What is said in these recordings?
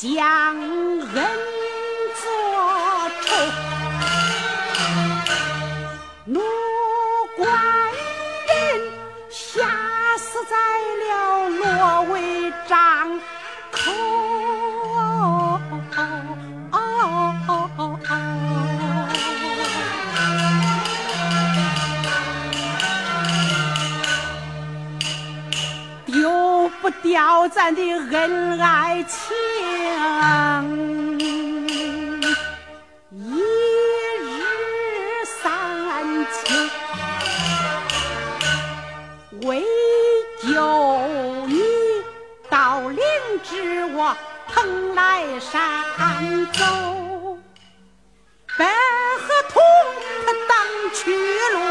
将恩作仇，奴官人吓死在了丢不掉咱的恩爱情，一日三秋，为救你到灵芝我蓬莱山走，白鹤通他当去路。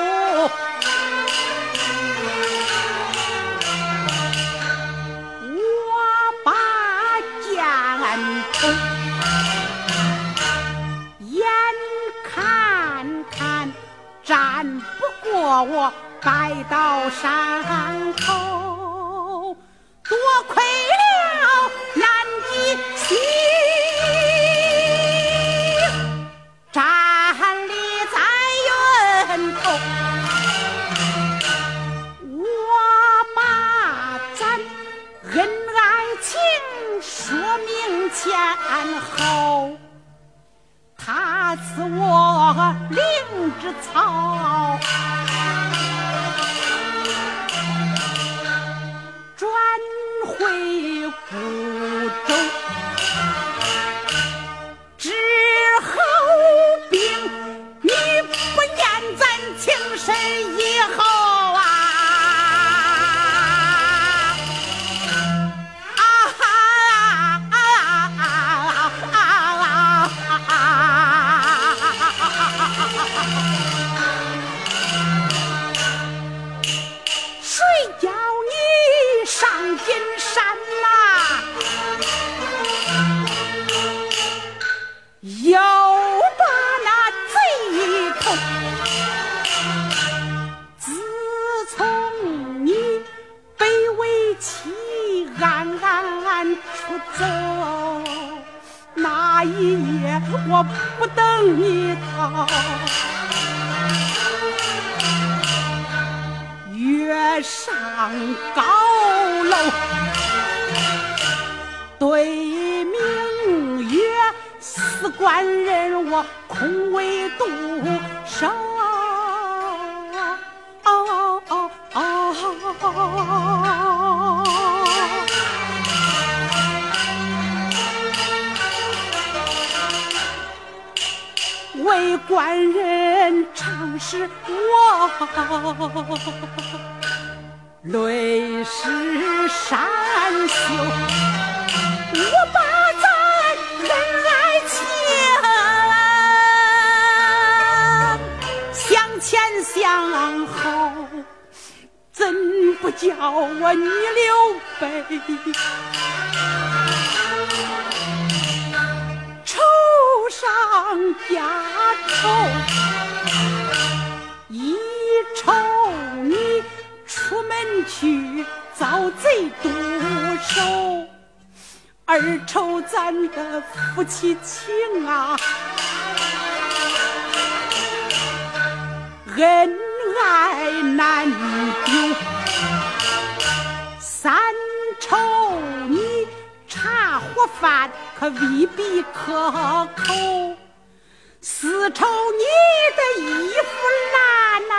不过我白道山后，多亏了南极星，站立在源头。我把咱恩爱情说明前后，他赐我灵芝草，出走，那一夜我不等你到。月上高楼，对明月，思官人我空为独守。为官人常是我，泪湿衫袖，我把咱恩爱情向前向后，怎不叫我逆流悲？上家愁，一愁你出门去遭贼毒手，二愁咱的夫妻情啊，恩爱可未必可口，丝绸你的衣服烂呐、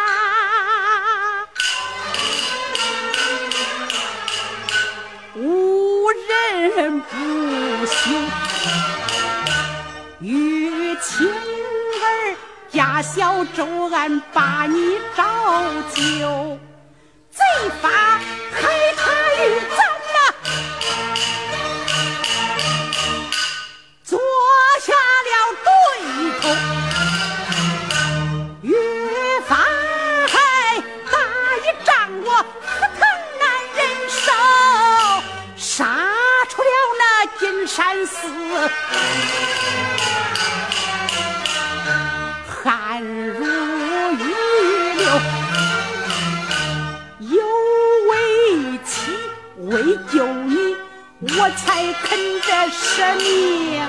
无人不修。玉清儿家小周安把你照旧，贼法金山寺，汗如雨流，有为妻为救你。我我才肯这舍命，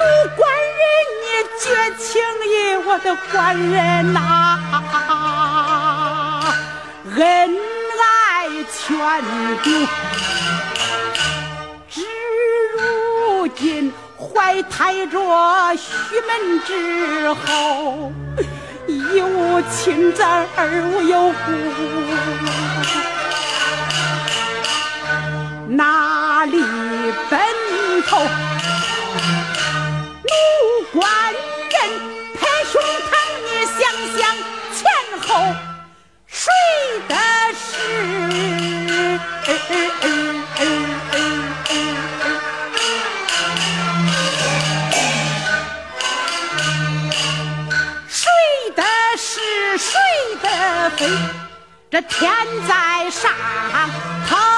奴官人，你绝情义，我的官人呐，恩爱全丢。至如今怀胎着须门之后，一无亲子，二无有故，哪里奔头？睡的是？谁的是谁的非？这天在上头。